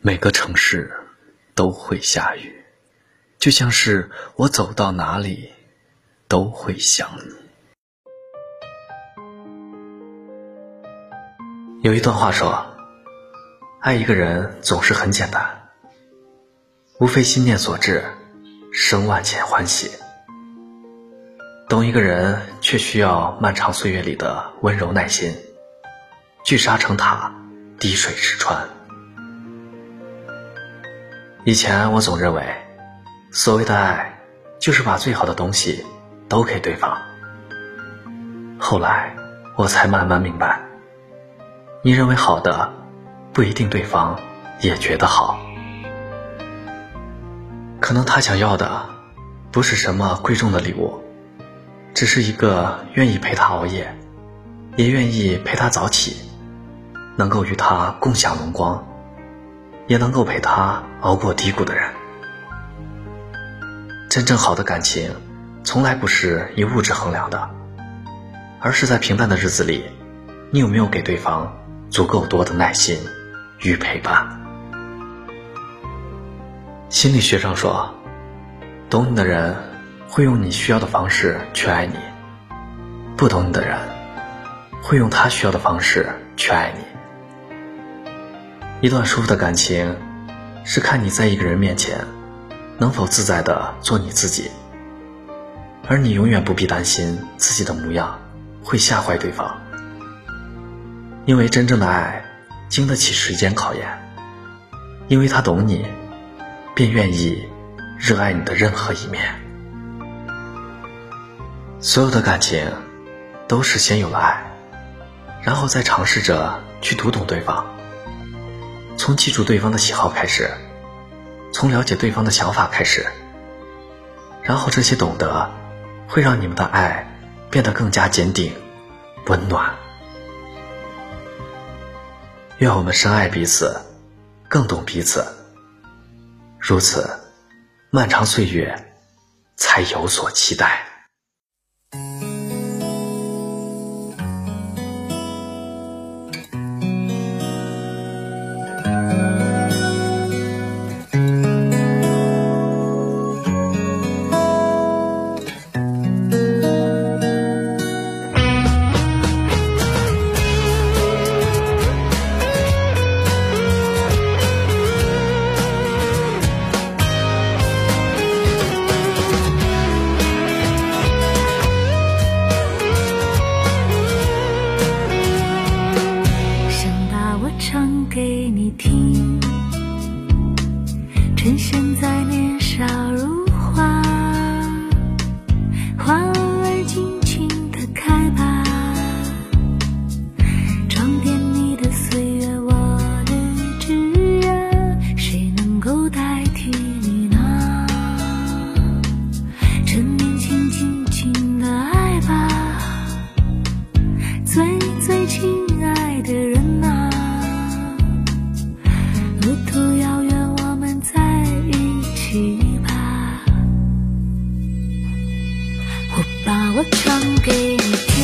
每个城市都会下雨，就像是我走到哪里都会想你。有一段话说：“爱一个人总是很简单，无非心念所致，生万千欢喜。懂一个人，却需要漫长岁月里的温柔耐心。聚沙成塔，滴水石穿。”以前我总认为，所谓的爱，就是把最好的东西都给对方。后来我才慢慢明白，你认为好的，不一定对方也觉得好。可能他想要的，不是什么贵重的礼物，只是一个愿意陪他熬夜，也愿意陪他早起，能够与他共享荣光。也能够陪他熬过低谷的人。真正好的感情，从来不是以物质衡量的，而是在平淡的日子里，你有没有给对方足够多的耐心与陪伴？心理学上说，懂你的人会用你需要的方式去爱你，不懂你的人会用他需要的方式去爱你。一段舒服的感情，是看你在一个人面前，能否自在的做你自己，而你永远不必担心自己的模样会吓坏对方，因为真正的爱经得起时间考验，因为他懂你，便愿意热爱你的任何一面。所有的感情，都是先有了爱，然后再尝试着去读懂对方。从记住对方的喜好开始，从了解对方的想法开始，然后这些懂得，会让你们的爱变得更加坚定、温暖。愿我们深爱彼此，更懂彼此，如此，漫长岁月才有所期待。唱给你听。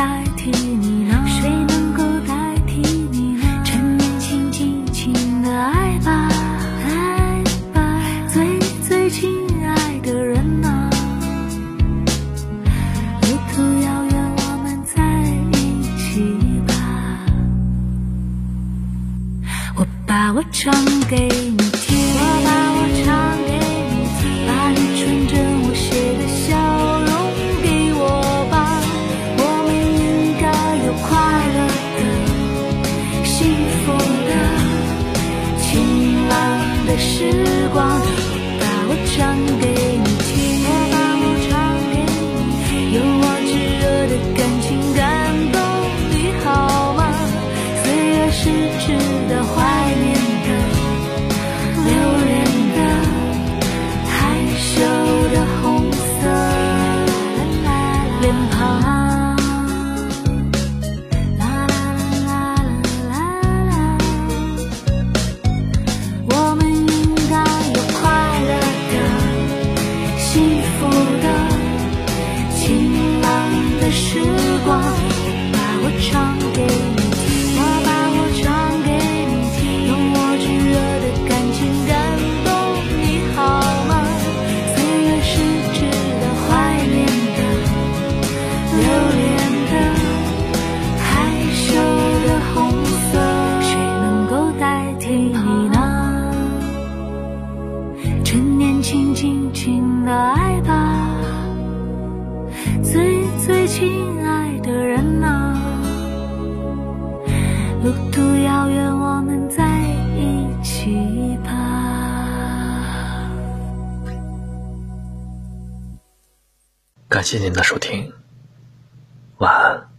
代替你呢？谁能够代替你呢？趁年轻，尽情的爱吧，爱吧，最最亲爱的人啊！路途遥远，我们在一起吧。我把我唱给你。路途遥远我们在一起吧。感谢您的收听晚安。